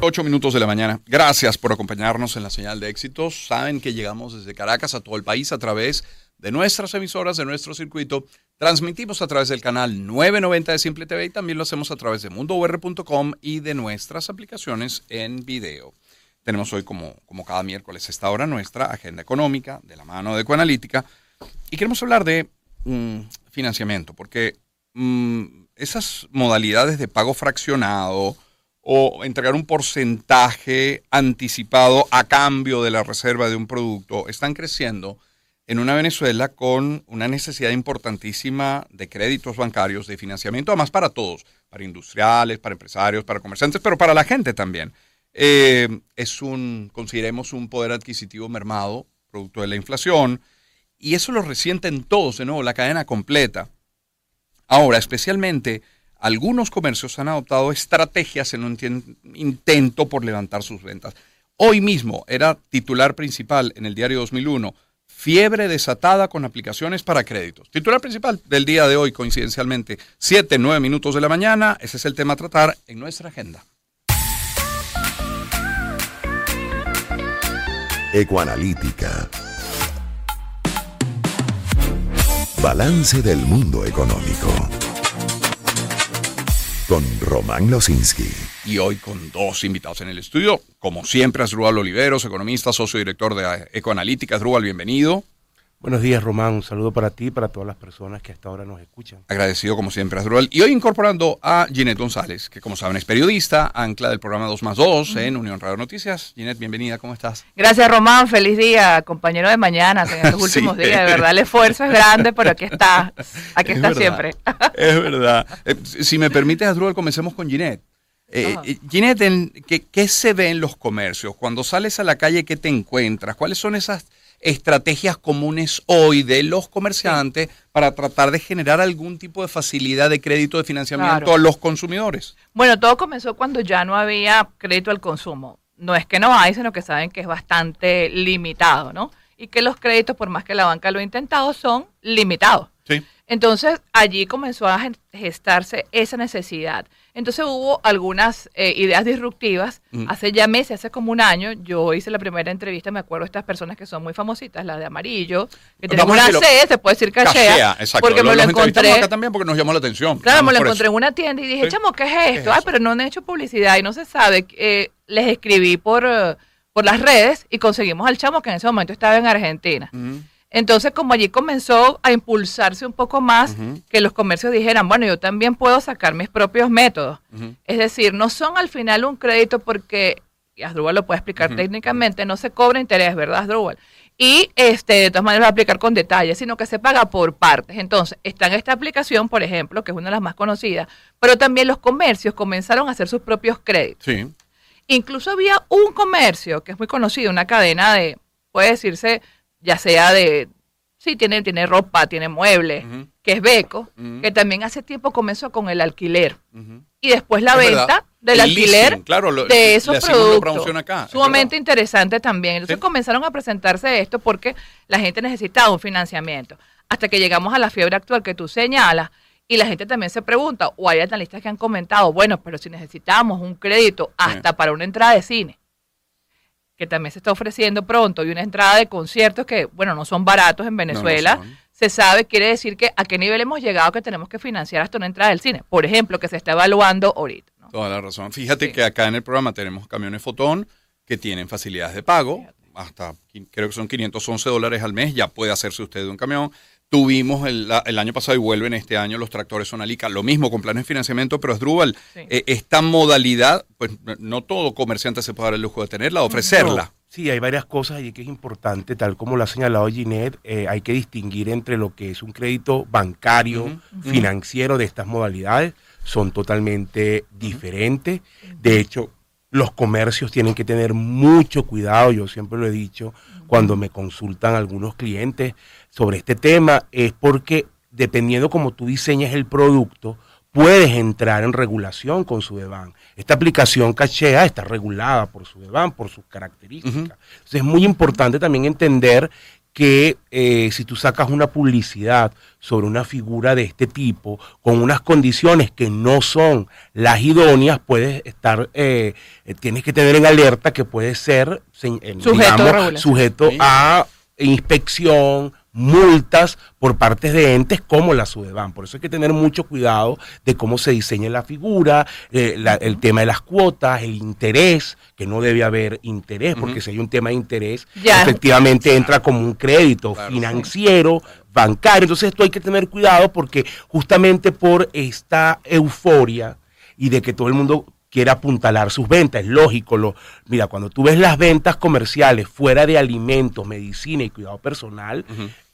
8 minutos de la mañana. Gracias por acompañarnos en la señal de éxitos. Saben que llegamos desde Caracas a todo el país a través de nuestras emisoras, de nuestro circuito. Transmitimos a través del canal 990 de Simple TV y también lo hacemos a través de mundour.com y de nuestras aplicaciones en video. Tenemos hoy, como, como cada miércoles, esta hora nuestra agenda económica de la mano de Ecoanalítica y queremos hablar de mm, financiamiento, porque mm, esas modalidades de pago fraccionado, o entregar un porcentaje anticipado a cambio de la reserva de un producto están creciendo en una Venezuela con una necesidad importantísima de créditos bancarios, de financiamiento, además para todos, para industriales, para empresarios, para comerciantes, pero para la gente también. Eh, es un, consideremos, un poder adquisitivo mermado, producto de la inflación, y eso lo resienten todos, de nuevo, la cadena completa. Ahora, especialmente algunos comercios han adoptado estrategias en un intento por levantar sus ventas. Hoy mismo era titular principal en el diario 2001, fiebre desatada con aplicaciones para créditos. Titular principal del día de hoy, coincidencialmente, 7, 9 minutos de la mañana. Ese es el tema a tratar en nuestra agenda. Ecoanalítica. Balance del mundo económico con Román Losinski. Y hoy con dos invitados en el estudio, como siempre, Asdrúbal Oliveros, economista, socio director de Ecoanalítica. Asdrúbal, bienvenido. Buenos días, Román. Un saludo para ti y para todas las personas que hasta ahora nos escuchan. Agradecido, como siempre, Asdrúbal. Y hoy incorporando a Ginette González, que como saben es periodista, ancla del programa 2 más 2 en Unión Radio Noticias. Ginette, bienvenida, ¿cómo estás? Gracias, Román. Feliz día, compañero de mañana, en los últimos días. De verdad, el esfuerzo es grande, pero aquí está. Aquí está siempre. es verdad. Eh, si me permites, Asdrúbal, comencemos con Ginette. Eh, eh, Ginette, ¿qué, ¿qué se ve en los comercios? Cuando sales a la calle, ¿qué te encuentras? ¿Cuáles son esas estrategias comunes hoy de los comerciantes para tratar de generar algún tipo de facilidad de crédito de financiamiento a los consumidores? Bueno, todo comenzó cuando ya no había crédito al consumo. No es que no hay, sino que saben que es bastante limitado, ¿no? Y que los créditos, por más que la banca lo ha intentado, son limitados. Sí. Entonces, allí comenzó a gestarse esa necesidad. Entonces hubo algunas eh, ideas disruptivas. Hace ya meses, hace como un año, yo hice la primera entrevista, me acuerdo de estas personas que son muy famositas, la de amarillo, que tenemos una C, se puede decir cachea, porque me lo, encontré acá también porque nos llamó la atención. Claro, me lo encontré en una tienda y dije, chamo, ¿qué es esto? Ay, pero no han hecho publicidad y no se sabe. Eh, les escribí por, eh, por las redes y conseguimos al chamo que en ese momento estaba en Argentina. Entonces, como allí comenzó a impulsarse un poco más, que los comercios dijeran, bueno, yo también puedo sacar mis propios métodos. Es decir, no son al final un crédito porque, y Asdrúbal lo puede explicar técnicamente, no se cobra interés, ¿verdad, Asdrúbal? Y este, de todas maneras va a aplicar con detalles, sino que se paga por partes. Entonces, está en esta aplicación, por ejemplo, que es una de las más conocidas, pero también los comercios comenzaron a hacer sus propios créditos. Sí. Incluso había un comercio que es muy conocido, una cadena de, puede decirse, ya sea de, sí, tiene, tiene ropa, tiene muebles, que es Beco, que también hace tiempo comenzó con el alquiler. Y después la venta del alquiler de esos productos. sumamente interesante también. Entonces comenzaron a presentarse esto porque la gente necesitaba un financiamiento. Hasta que llegamos a la fiebre actual que tú señalas, y la gente también se pregunta, o hay analistas que han comentado, bueno, pero si necesitamos un crédito hasta para una entrada de cine, que también se está ofreciendo pronto, y una entrada de conciertos que, bueno, no son baratos en Venezuela, se sabe, quiere decir que a qué nivel hemos llegado que tenemos que financiar hasta una entrada del cine, por ejemplo, que se está evaluando ahorita. Toda la razón. Fíjate que acá en el programa tenemos camiones Fotón que tienen facilidades de pago, hasta creo que son 511 dólares al mes, ya puede hacerse usted un camión. Tuvimos el, año pasado y vuelven este año los tractores Sonalica, lo mismo con planes de financiamiento, pero es Drubal, eh, esta modalidad, pues no todo comerciante se puede dar el lujo de tenerla, de ofrecerla. sí, hay varias cosas allí que es importante, tal como lo ha señalado Ginette, eh, hay que distinguir entre lo que es un crédito bancario, financiero de estas modalidades, son totalmente diferentes. De hecho, los comercios tienen que tener mucho cuidado, yo siempre lo he dicho, cuando me consultan algunos clientes sobre este tema, es porque dependiendo cómo tú diseñas el producto, puedes entrar en regulación con su Sudeban. Esta aplicación Cachea está regulada por su Sudeban, por sus características. Entonces es muy importante también entender que eh, si tú sacas una publicidad sobre una figura de este tipo con unas condiciones que no son las idóneas, puedes estar, eh, tienes que tener en alerta que puede ser eh, Sujeto digamos, sujeto Sí. a inspección, multas por partes de entes como la SUDEBAN. Por eso hay que tener mucho cuidado de cómo se diseña la figura, eh, la- el tema de las cuotas, el interés, que no debe haber interés, porque si hay un tema de interés, Ya. efectivamente entra como un crédito Claro. financiero, bancario. Entonces esto hay que tener cuidado porque justamente por esta euforia y de que todo el mundo quiere apuntalar sus ventas, es lógico. Lo, mira, cuando tú ves las ventas comerciales fuera de alimentos, medicina y cuidado personal,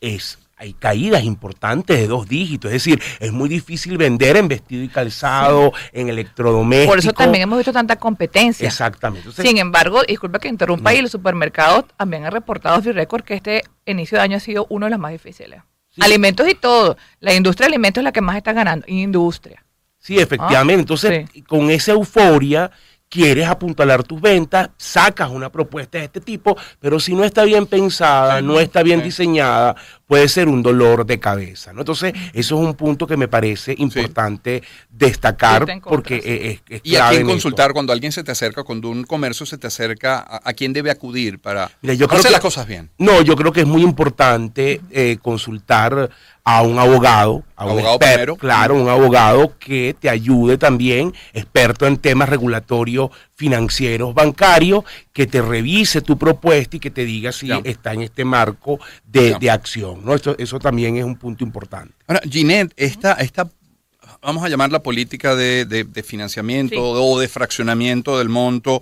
es hay caídas importantes de dos dígitos, es decir, es muy difícil vender en vestido y calzado, en electrodomésticos. Por eso también hemos visto tanta competencia. Exactamente. Entonces, Sin embargo, disculpa que interrumpa, No. y los supermercados también han reportado Firecord que este inicio de año ha sido uno de los más difíciles. Sí. Alimentos y todo. La industria de alimentos es la que más está ganando. Industria. Sí, efectivamente. Ah, Entonces, sí. con esa euforia, quieres apuntalar tus ventas, sacas una propuesta de este tipo, pero si no está bien pensada, Sí, no está bien sí. diseñada, puede ser un dolor de cabeza. ¿no? Entonces, eso es un punto que me parece importante destacar porque sí. es, es ¿Y a quién esto. consultar cuando alguien se te acerca, cuando un comercio se te acerca, a, a quién debe acudir para Mira, yo creo hacer que- las cosas bien? No, yo creo que es muy importante eh, consultar a un abogado, a un Abogado experto, primero. claro, un abogado que te ayude también, experto en temas regulatorios financieros, bancarios, que te revise tu propuesta y que te diga si Ya. está en este marco de, de acción. ¿no? Eso, eso también es un punto importante. Ahora, Ginette, esta, esta, vamos a llamar la política de, de- de financiamiento Sí. o de fraccionamiento del monto,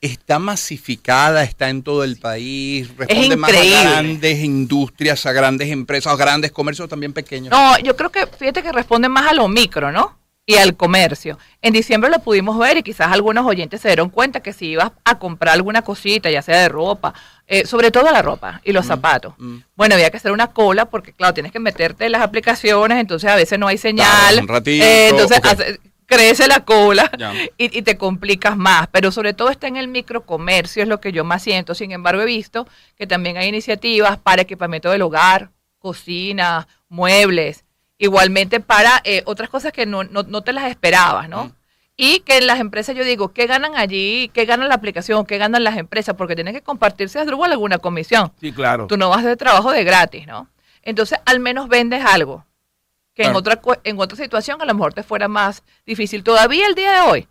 ¿está masificada? ¿Está en todo el país? ¿Responde más a grandes industrias, a grandes empresas, a grandes comercios también pequeños? No, yo creo que, fíjate que responde más a lo micro, ¿no? Y al comercio. En diciembre lo pudimos ver y quizás algunos oyentes se dieron cuenta que si ibas a comprar alguna cosita, ya sea de ropa, eh, sobre todo la ropa y los zapatos. mm. Bueno, había que hacer una cola porque, claro, tienes que meterte en las aplicaciones, entonces a veces no hay señal. Un ratito, eh, entonces hace- crece la cola y, y te complicas más. Pero sobre todo está en el microcomercio, es lo que yo más siento. Sin embargo, he visto que también hay iniciativas para equipamiento del hogar, cocina, muebles, igualmente para eh, otras cosas que no, no, no te las esperabas, ¿no? Mm. Y que en las empresas yo digo, ¿qué ganan allí? ¿Qué ganan la aplicación? ¿Qué ganan las empresas? Porque tienen que compartirse a alguna comisión. Sí, claro. Tú no vas de trabajo de gratis, ¿no? Entonces, al menos vendes algo que en, otra, en otra situación a lo mejor te fuera más difícil. Todavía el día de hoy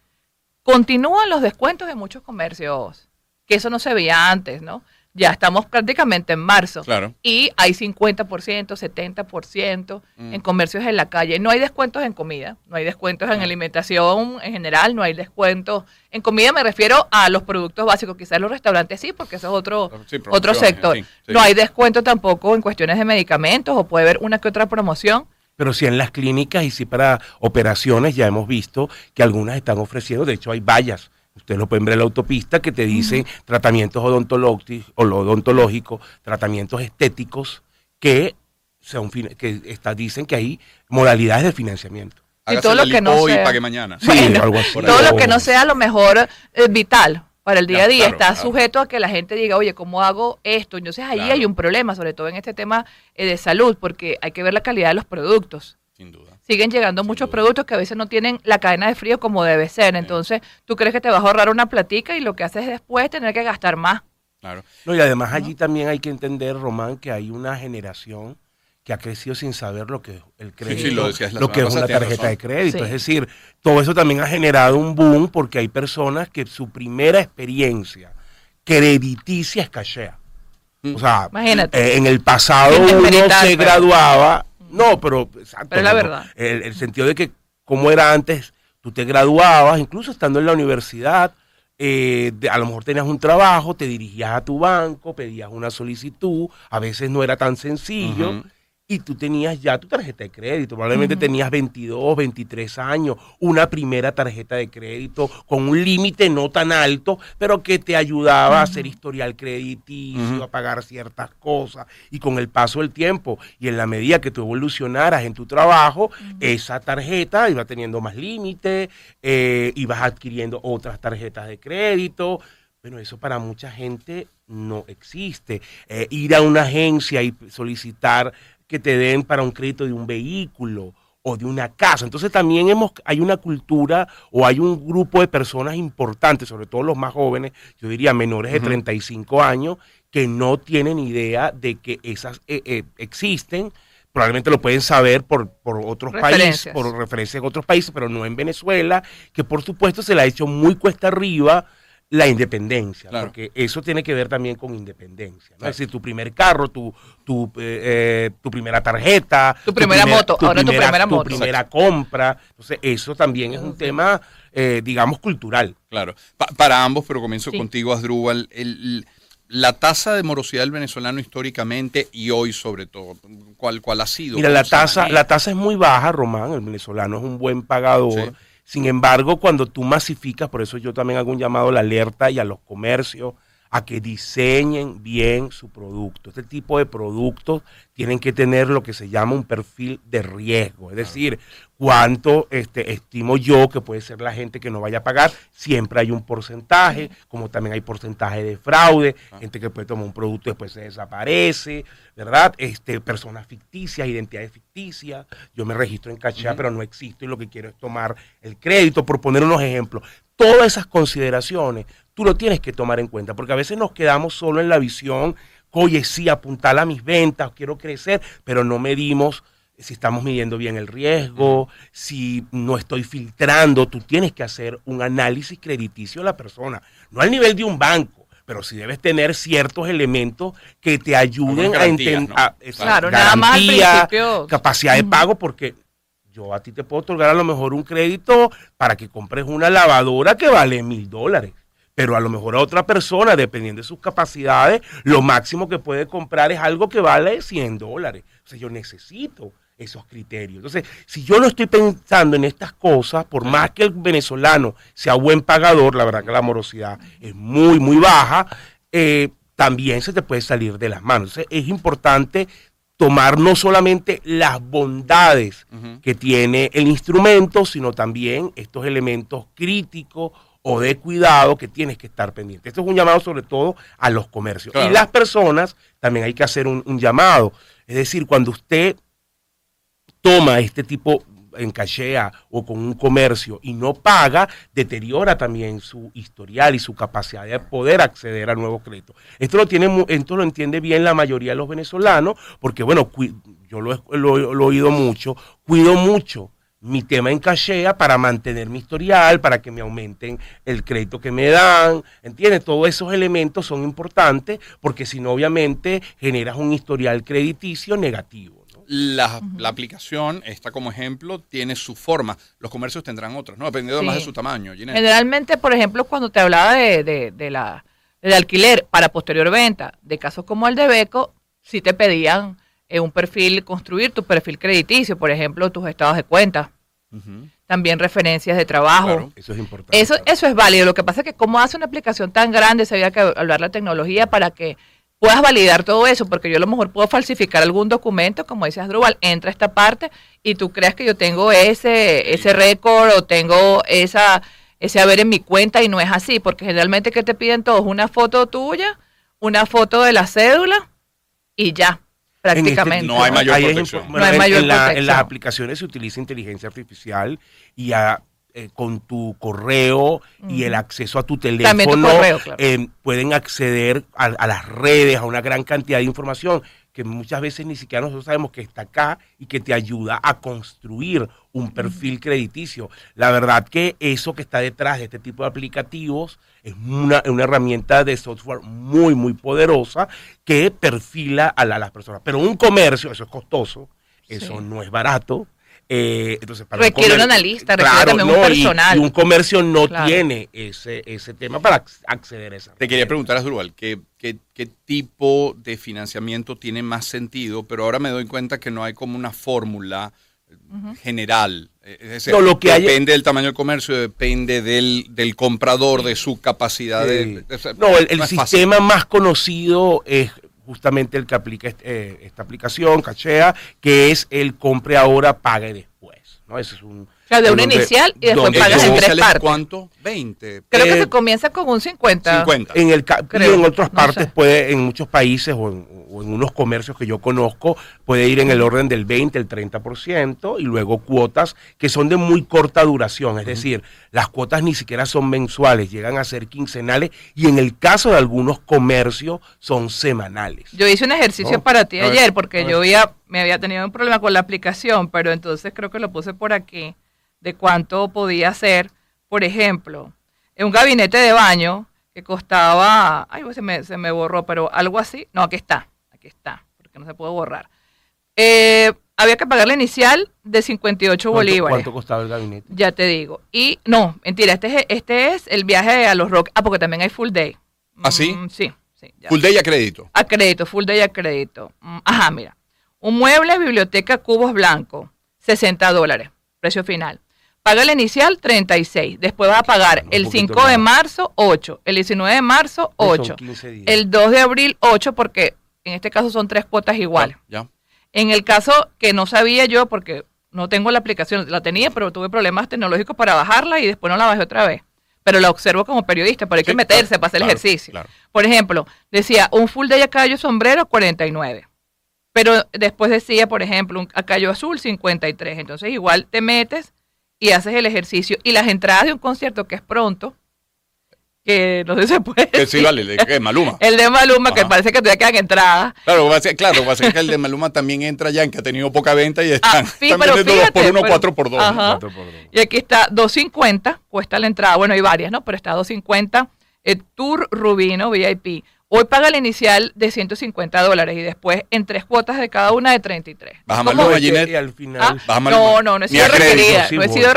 continúan los descuentos en muchos comercios, que eso no se veía antes, ¿no? Ya estamos prácticamente en marzo. Claro. Y hay 50%, 70% Mm. en comercios en la calle. No hay descuentos en comida, no hay descuentos en alimentación en general, no hay descuentos. En comida me refiero a los productos básicos, quizás los restaurantes sí, porque eso es otro, Sí, otro sector. sí, sí. No hay descuento tampoco en cuestiones de medicamentos o puede haber una que otra promoción. Pero sí en las clínicas y sí para operaciones ya hemos visto que algunas están ofreciendo, de hecho hay vallas, ustedes lo pueden ver en la autopista, que te dicen tratamientos odontológicos, odontológicos, tratamientos estéticos, que, son, que está, dicen que hay modalidades de financiamiento. Hágase todo lo que no y sea- pague mañana. Sí, Bueno, algo así. Todo lo que no sea a lo mejor eh, vital para el día Ya, a día claro, está claro. sujeto a que la gente diga, oye, ¿cómo hago esto? Entonces ahí Claro. hay un problema, sobre todo en este tema eh, de salud, porque hay que ver la calidad de los productos. Sin duda. Siguen llegando Sin muchos duda. productos que a veces no tienen la cadena de frío como debe ser. Entonces, tú crees que te vas a ahorrar una platica y lo que haces después es tener que gastar más. Claro. No, y además allí también hay que entender, Román, que hay una generación que ha crecido sin saber lo que es el crédito, sí, lo decías la lo que es una tarjeta razón. de crédito. Sí. Es decir, todo eso también ha generado un boom porque hay personas que su primera experiencia crediticia es cachea. Mm. O sea, Imagínate. eh, en el pasado uno se pero- graduaba, no, pero exacto, Pero la no, verdad. El, el sentido de que como era antes, tú te graduabas, incluso estando en la universidad, eh, de- a lo mejor tenías un trabajo, te dirigías a tu banco, pedías una solicitud, a veces no era tan sencillo. Y tú tenías ya tu tarjeta de crédito, probablemente tenías 22, 23 años, una primera tarjeta de crédito con un límite no tan alto, pero que te ayudaba a hacer historial crediticio, a pagar ciertas cosas, y con el paso del tiempo y en la medida que tú evolucionaras en tu trabajo, esa tarjeta iba teniendo más límite, eh, ibas adquiriendo otras tarjetas de crédito, Bueno, eso para mucha gente no existe. Eh, ir a una agencia y solicitar que te den para un crédito de un vehículo o de una casa. Entonces también hemos, hay una cultura o hay un grupo de personas importantes, sobre todo los más jóvenes, yo diría menores de 35 años, que no tienen idea de que esas eh, eh, existen. Probablemente lo pueden saber por, por otros países, por referencias en otros países, pero no en Venezuela, que por supuesto se le ha hecho muy cuesta arriba la independencia, porque eso tiene que ver también con independencia. Es decir, tu primer carro, tu, tu, eh, eh, tu primera tarjeta, tu primera moto, ahora tu primera moto. Tu primera compra. Entonces, eso también es un tema, eh, digamos, cultural. Claro. para ambos, pero comienzo contigo, Asdrúbal. El, la tasa de morosidad del venezolano históricamente y hoy sobre todo, ¿cuál, cuál ha sido? Mira, la tasa, la tasa es muy baja, Román. El venezolano es un buen pagador. Sin embargo, cuando tú masificas, por eso yo también hago un llamado a la alerta y a los comercios, a que diseñen bien su producto. Este tipo de productos tienen que tener lo que se llama un perfil de riesgo, es decir, cuánto este, estimo yo que puede ser la gente que no vaya a pagar. Siempre hay un porcentaje, como también hay porcentaje de fraude, gente que puede tomar un producto y después se desaparece, ¿verdad? Este, personas ficticias, identidades ficticias. Yo me registro en Cachea, pero no existo y lo que quiero es tomar el crédito, por poner unos ejemplos. Todas esas consideraciones tú lo tienes que tomar en cuenta, porque a veces nos quedamos solo en la visión, oye, sí, apuntar a mis ventas, quiero crecer, pero no medimos si estamos midiendo bien el riesgo, si no estoy filtrando, tú tienes que hacer un análisis crediticio de la persona, no al nivel de un banco, pero sí debes tener ciertos elementos que te ayuden a entender, claro, nada más capacidad de pago, porque yo a ti te puedo otorgar a lo mejor un crédito para que compres una lavadora que vale mil dólares pero a lo mejor a otra persona, dependiendo de sus capacidades, lo máximo que puede comprar es algo que vale 100 dólares. O sea, yo necesito esos criterios. Entonces, si yo no estoy pensando en estas cosas, por más que el venezolano sea buen pagador, la verdad que la morosidad es muy, muy baja, eh, también se te puede salir de las manos. Entonces, es importante tomar no solamente las bondades que tiene el instrumento, sino también estos elementos críticos o de cuidado que tienes que estar pendiente. Esto es un llamado sobre todo a los comercios. Y las personas también hay que hacer un, llamado. Es decir, cuando usted toma este tipo en cachea o con un comercio y no paga, deteriora también su historial y su capacidad de poder acceder a nuevos créditos. Esto lo tiene, esto lo entiende bien la mayoría de los venezolanos, porque bueno, yo lo he oído mucho, cuido mucho mi tema en cachea para mantener mi historial, para que me aumenten el crédito que me dan, ¿entiendes? Todos esos elementos son importantes porque si no, obviamente, generas un historial crediticio negativo. La, aplicación, esta como ejemplo, tiene su forma. Los comercios tendrán otras, ¿no? Dependiendo más de su tamaño. Generalmente, por ejemplo, cuando te hablaba de, de, la, de alquiler para posterior venta, de casos como el de Beco, sí te pedían un perfil, construir tu perfil crediticio, por ejemplo, tus estados de cuenta. También referencias de trabajo. eso es importante. Eso, eso es válido. Lo que pasa es que como hace una aplicación tan grande, se había que hablar la tecnología para que puedas validar todo eso, porque yo a lo mejor puedo falsificar algún documento, como dice Asdrúbal, entra esta parte y tú creas que yo tengo ese, ese récord o tengo esa, ese haber en mi cuenta y no es así, porque generalmente que te piden todos una foto tuya, una foto de la cédula y ya prácticamente. no hay mayor protección. en, las aplicaciones se utiliza inteligencia artificial y eh, con tu correo y el acceso a tu teléfono eh, pueden acceder a, las redes, a una gran cantidad de información que muchas veces ni siquiera nosotros sabemos que está acá y que te ayuda a construir un perfil crediticio. La verdad que eso que está detrás de este tipo de aplicativos es una, herramienta de software muy, muy poderosa que perfila a, las personas. Pero un comercio, eso es costoso, eso no es barato. Eh, entonces para requiere un, analista, requiere también un personal. Y, un comercio no tiene ese, ese tema para acceder a esa. Te quería preguntar, Azurubal, ¿qué, qué, qué tipo de financiamiento tiene más sentido? Pero ahora me doy cuenta que no hay como una fórmula general. Es lo que depende del tamaño del comercio, depende del, del comprador, de su capacidad de, No, el, sistema más conocido es justamente el que aplica eh, esta aplicación, Cachea, que es el compre ahora, pague después. ¿no? Ese es un, sea, de una donde- inicial y después pagas en tres ¿Iniciales partes. ¿Cuánto? 20. Creo que Eh, se comienza con un 50. 50. En el ca- y Creo, en otras no partes sé. puede, en muchos países o en, o en unos comercios que yo conozco, puede ir en el orden del 20, el 30% y luego cuotas que son de muy corta duración, es decir, las cuotas ni siquiera son mensuales, llegan a ser quincenales y en el caso de algunos comercios son semanales. Yo hice un ejercicio No, para ti a ayer porque yo había, me había tenido un problema con la aplicación, pero entonces creo que lo puse por aquí de cuánto podía hacer. Por ejemplo, en un gabinete de baño que costaba, ay, se me, se me borró, pero algo así. No, aquí está, aquí está, porque no se puede borrar. Eh, había que pagar la inicial de 58 ¿Cuánto, bolívares. cuánto costaba el gabinete? Ya te digo. Y no, mentira, este es, este es el viaje a los Rock. Ah, porque también hay full day. ¿Ah, sí? Mm, sí, sí. ya. Full day a crédito. A crédito, full day a crédito. Mm, Ajá, mira. Un mueble, biblioteca, cubos blancos, 60 dólares, precio final. Paga el inicial, 36. Después vas a pagar el poquito 5 de marzo, 8. El 19 de marzo, Son 8. 15 días. El 2 de abril, 8, porque en este caso son tres cuotas iguales. Ya. En el caso que no sabía yo, porque no tengo la aplicación, la tenía, pero tuve problemas tecnológicos para bajarla y después no la bajé otra vez. Pero la observo como periodista, pero hay que Sí, meterse claro, para hacer claro, el ejercicio. claro. Por ejemplo, decía un full day a caballo sombrero 49. Pero después decía, por ejemplo, un a caballo azul 53. Entonces igual te metes y haces el ejercicio. Y las entradas de un concierto que es pronto, que no sé si se puede. Que sí, vale, de- que Maluma. El de Maluma, que parece que todavía quedan entradas. Claro, va a ser, claro, va a ser que el de Maluma también entra ya en que ha tenido poca venta y están, Ah, sí, están pero vendiendo dos por fíjate, uno, pero- cuatro por dos. Ajá. Cuatro por dos. Y aquí está 250, cuesta la entrada. Bueno, hay varias, ¿no? Pero está 250. El Tour Rubino VIP. Hoy paga la inicial de 150 dólares y después en tres cuotas de cada una de 33. Baja es que- Ginette. y al final, Ah. No, no, no he sido requerida. no he sido,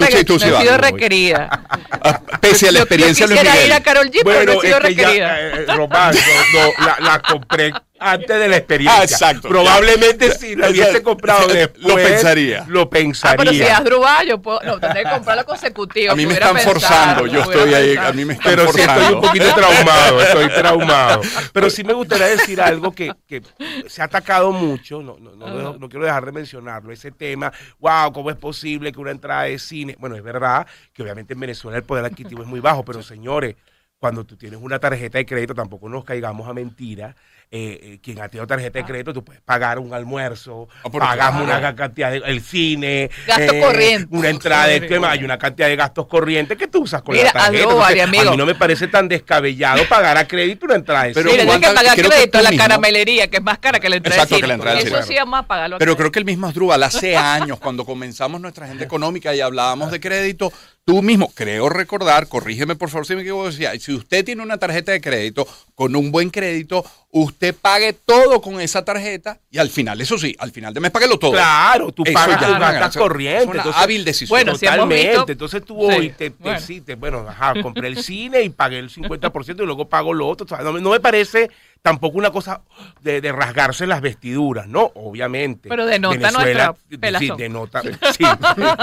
requerida. Pese a la Yo- experiencia yo Luis quisiera ir Miguel. a Carol G, pero no he sido que ya, requerida. eh, Román, no, no, la, la compré antes de la experiencia. Ah, exacto. Probablemente Ya. si la hubiese comprado Lo después. pensaría. Lo Ah, pensaría. pero si es Drubá, yo puedo. No, tendré que comprarlo consecutivo. A mí me están pensado, forzando, yo estoy ahí, a mí me están pero sí forzando. estoy un poquito traumado, estoy traumado. Pero sí me gustaría decir algo que, que se ha atacado mucho, no, no, no, no quiero dejar de mencionarlo, ese tema, wow, ¿cómo es posible que una entrada de cine? Bueno, es verdad que obviamente en Venezuela el poder adquisitivo es muy bajo, pero señores, cuando tú tienes una tarjeta de crédito, tampoco nos caigamos a mentiras. eh, eh, quien ha tenido tarjeta de crédito, tú puedes pagar un almuerzo, Ah, pagas claro. una cantidad de el cine, Gasto corriente. una entrada de tema, hay una cantidad de gastos corrientes que tú usas con Mira, la tarjeta. algo, Entonces, amigo. A mí no me parece tan descabellado pagar a crédito una entrada de Pero cine. Mira, tienes que Wanda, pagar crédito a la mismo- caramelería, que es más cara que la entrada Exacto, del que la cine. entrada Eso cine. sí vamos a pagarlo. Pero creo que el mismo Asdrúbal hace años, cuando comenzamos nuestra agenda económica y hablábamos de crédito, tú mismo, creo recordar, corrígeme por favor si me equivoco, si usted tiene una tarjeta de crédito con un buen crédito, usted pague todo con esa tarjeta y al final, eso sí, al final de mes páguelo todo. Claro, tú Eso pagas ya tus es ganancia. corrientes. Es una entonces- hábil decisión. Bueno, si Totalmente. visto- Entonces tú Sí, hoy te, te- bueno. sí, te- bueno, ajá, compré el cine y pagué el 50% y luego pago lo otro. O sea, no, me- no me parece tampoco una cosa de, de rasgarse las vestiduras, ¿no? Obviamente. Pero denota Venezuela, nuestra Sí, pelazón. denota, sí,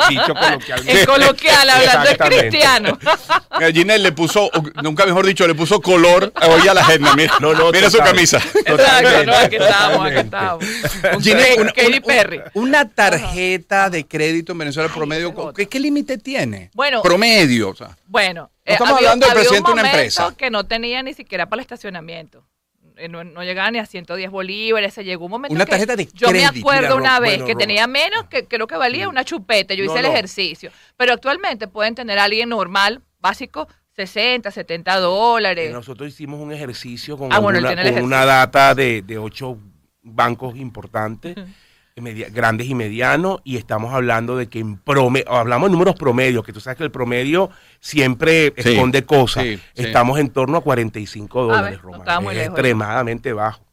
dicho coloquialmente. En coloquial, hablando es cristiano. Ginette le puso, nunca mejor dicho, le puso color hoy a la agenda. Mira, No, no, mira su total. Camisa. Exacto, no, aquí estamos, aquí estamos. Un Ginette, Katy- una, Katy Perry. una tarjeta de crédito en Venezuela promedio, esa ¿qué, qué límite tiene? Bueno. promedio. O sea. Bueno, eh, No estamos hablando del presidente de una empresa. que no tenía ni siquiera para el estacionamiento. Eh, No, no llegaba ni a 110 bolívares. Se llegó un momento Una que tarjeta de Yo me acuerdo Mira, una vez bueno, que tenía menos que creo que valía una chupeta. Yo No, hice el no. ejercicio. Pero actualmente pueden tener a alguien normal, básico, 60, 70 dólares. Nosotros hicimos un ejercicio con, Ah, bueno, el con una data de, de ocho bancos importantes, media- grandes y medianos, y estamos hablando de que en promedio, hablamos de números promedios, que tú sabes que el promedio siempre Sí, esconde cosas. sí, sí. Estamos en torno a 45 A dólares, ver, no Román. es lejos. extremadamente bajo.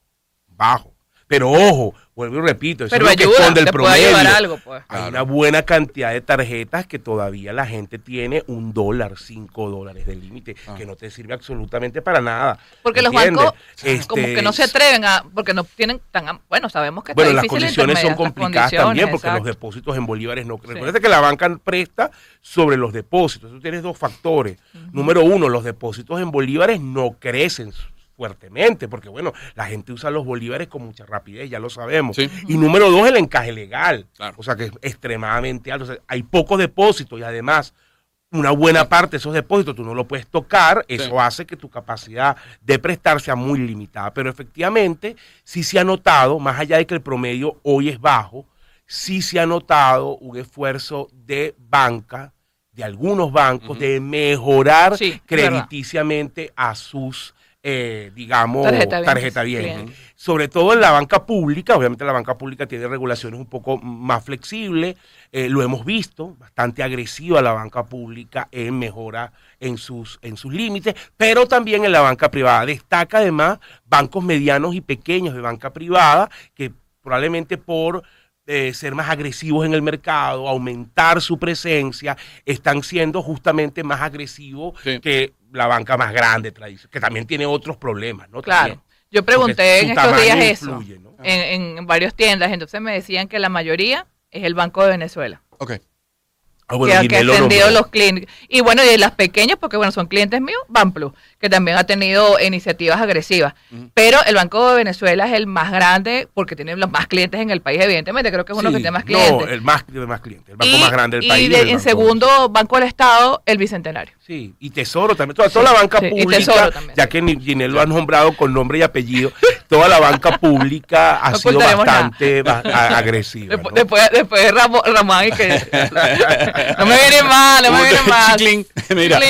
Bajo. Pero ojo, vuelvo y repito, eso Pero es lo que ayuda, esconde el promedio. algo, pues. Hay Claro. una buena cantidad de tarjetas que todavía la gente tiene un dólar, cinco dólares de límite, Ah. que no te sirve absolutamente para nada. Porque los bancos como Este, que no se atreven a, porque no tienen tan, bueno, sabemos que está Bueno, las difícil condiciones son las complicadas condiciones, también porque exacto. los depósitos en bolívares no. Recuerda que la banca presta sobre los depósitos. Tú tienes dos factores. Número uno, los depósitos en bolívares no crecen fuertemente, porque bueno, la gente usa los bolívares con mucha rapidez, ya lo sabemos. Sí. Y número dos, el encaje legal. Claro. O sea que es extremadamente alto. O sea, hay pocos depósitos y además una buena parte de esos depósitos tú no lo puedes tocar, eso Sí. hace que tu capacidad de prestar sea muy limitada. Pero efectivamente, sí se ha notado, más allá de que el promedio hoy es bajo, sí se ha notado un esfuerzo de banca, de algunos bancos, de mejorar Sí, crediticiamente a sus, eh, digamos, tarjetavientes. clientes. Sobre todo en la banca pública, obviamente la banca pública tiene regulaciones un poco más flexibles, eh, lo hemos visto, bastante agresiva la banca pública en mejora en sus, en sus límites, pero también en la banca privada. Destaca además bancos medianos y pequeños de banca privada que probablemente por eh, ser más agresivos en el mercado, aumentar su presencia, están siendo justamente más agresivos Sí. que la banca más grande tradicional, que también tiene otros problemas, ¿no? Claro. También. Yo pregunté en estos días eso, en, en varias tiendas, entonces me decían que la mayoría es el Banco de Venezuela. Ok. Ah, bueno, que, que ha Ginés lo atendido los clientes. Y bueno, y de las pequeñas, porque bueno, son clientes míos, Banplus, que también ha tenido iniciativas agresivas. Pero el Banco de Venezuela es el más grande porque tiene los más clientes en el país, evidentemente, creo que es uno que Sí, tiene más No, clientes. el más, el más cliente, el banco y, más grande del y país. de- el en segundo, Banco del Estado, el Bicentenario. Sí, y Tesoro también. Toda, toda la banca sí, y pública, Tesoro también. ya que ni- Ginés lo ha nombrado con nombre y apellido, toda la banca pública ha No sido bastante ba- agresiva. Después, ¿no? después, después de Ramo- Ramón y que... no me viene mal, no me viene mal. Mira,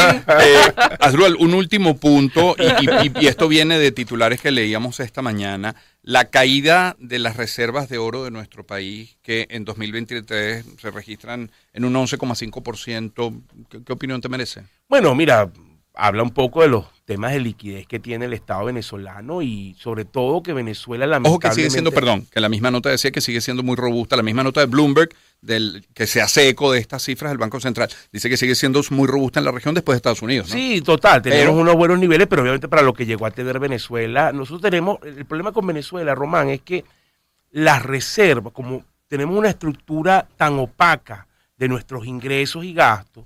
eh, un último punto, y, y- y esto viene de titulares que leíamos esta mañana. La caída de las reservas de oro de nuestro país, que en 2023 se registran en un 11,5%. ¿Qué, qué opinión te merece? Bueno, mira, habla un poco de los temas de liquidez que tiene el Estado venezolano y sobre todo que Venezuela Ojo lamentablemente... que sigue siendo, perdón, que la misma nota decía que sigue siendo muy robusta. La misma nota de Bloomberg, del, que se hace eco de estas cifras del Banco Central, dice que sigue siendo muy robusta en la región después de Estados Unidos. ¿no? Sí, total, tenemos Pero- unos buenos niveles, pero obviamente para lo que llegó a tener Venezuela, nosotros tenemos, el problema con Venezuela, Román, es que las reservas, como tenemos una estructura tan opaca de nuestros ingresos y gastos,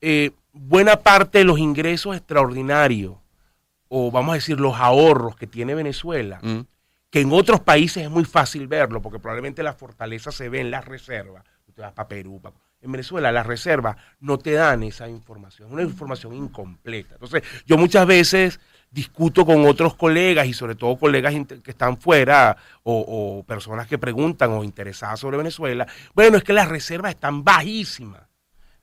eh, buena parte de los ingresos extraordinarios, o vamos a decir los ahorros que tiene Venezuela, Mm. Que en otros países es muy fácil verlo, porque probablemente la fortaleza se ve en las reservas. Te vas para Perú. En Venezuela las reservas no te dan esa información, una información incompleta. Entonces, yo muchas veces discuto con otros colegas y sobre todo colegas que están fuera o, o personas que preguntan o interesadas sobre Venezuela. Bueno, es que las reservas están bajísimas.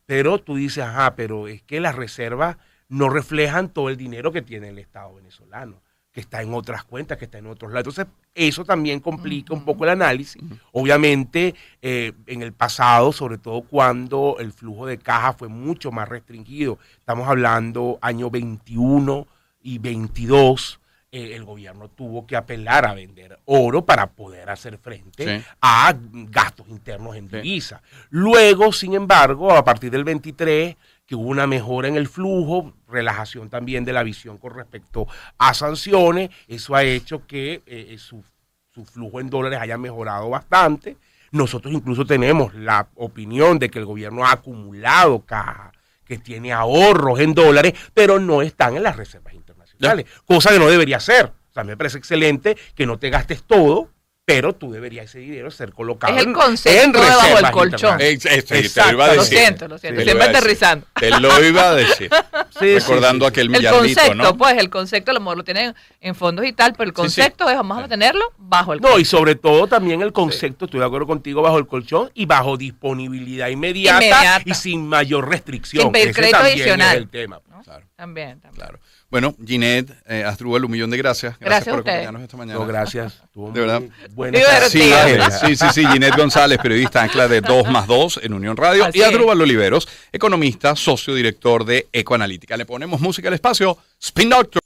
Pero tú dices, ajá, pero es que las reservas no reflejan todo el dinero que tiene el Estado venezolano, que está en otras cuentas, que está en otros lados. Entonces, eso también complica un poco el análisis. Obviamente, eh, en el pasado, sobre todo cuando el flujo de caja fue mucho más restringido, estamos hablando año 21 y 22, eh, el gobierno tuvo que apelar a vender oro para poder hacer frente Sí. a gastos internos en Sí. divisa. Luego, sin embargo, a partir del 23, que hubo una mejora en el flujo, relajación también de la visión con respecto a sanciones, eso ha hecho que eh, su, su flujo en dólares haya mejorado bastante. Nosotros incluso tenemos la opinión de que el gobierno ha acumulado caja, que tiene ahorros en dólares, pero no están en las reservas internacionales, cosa que no debería ser. O sea, me parece excelente que no te gastes todo, pero tú deberías ese dinero ser colocado Es el concepto en debajo del colchón. Eh, este, te Exacto, lo iba a Lo decir. siento, lo siento, Te lo siempre a decir. aterrizando. Te lo iba a decir. Sí, Recordando sí, sí, sí. aquel El millardito, concepto, ¿no? pues, el concepto a lo mejor lo tienen en fondos y tal, pero el Sí, sí. concepto es vamos a tenerlo bajo el No, y colchón. sobre todo también el concepto, estoy de acuerdo contigo, bajo el colchón y bajo disponibilidad inmediata, Inmediata. y sin mayor restricción. Sin pedir Ese crédito adicional. es el tema. ¿No? Claro. También, también. Claro. Bueno, Ginette, eh, Asdrúbal, un millón de gracias. Gracias a por acompañarnos esta mañana. No, gracias. De verdad. muy buena Divertido. Sí, sí, sí, sí, Ginette González, periodista ancla de 2 más 2 en Unión Radio. Así y es. Adrúbal Oliveros, economista, socio director de Ecoanalítica. Le ponemos música al espacio. Spin Doctor.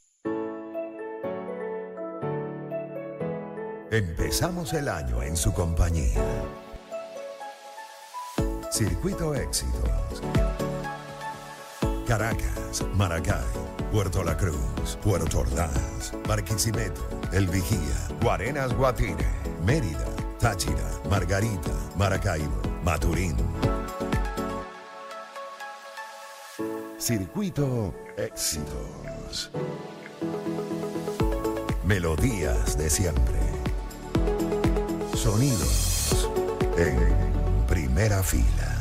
Empezamos el año en su compañía. Circuito Éxitos. Caracas, Maracay, Puerto La Cruz, Puerto Ordaz, Barquisimeto, El Vigía, Guarenas Guatire, Mérida, Táchira, Margarita, Maracaibo, Maturín. Circuito Éxitos. melodías de siempre. Sonidos en primera fila.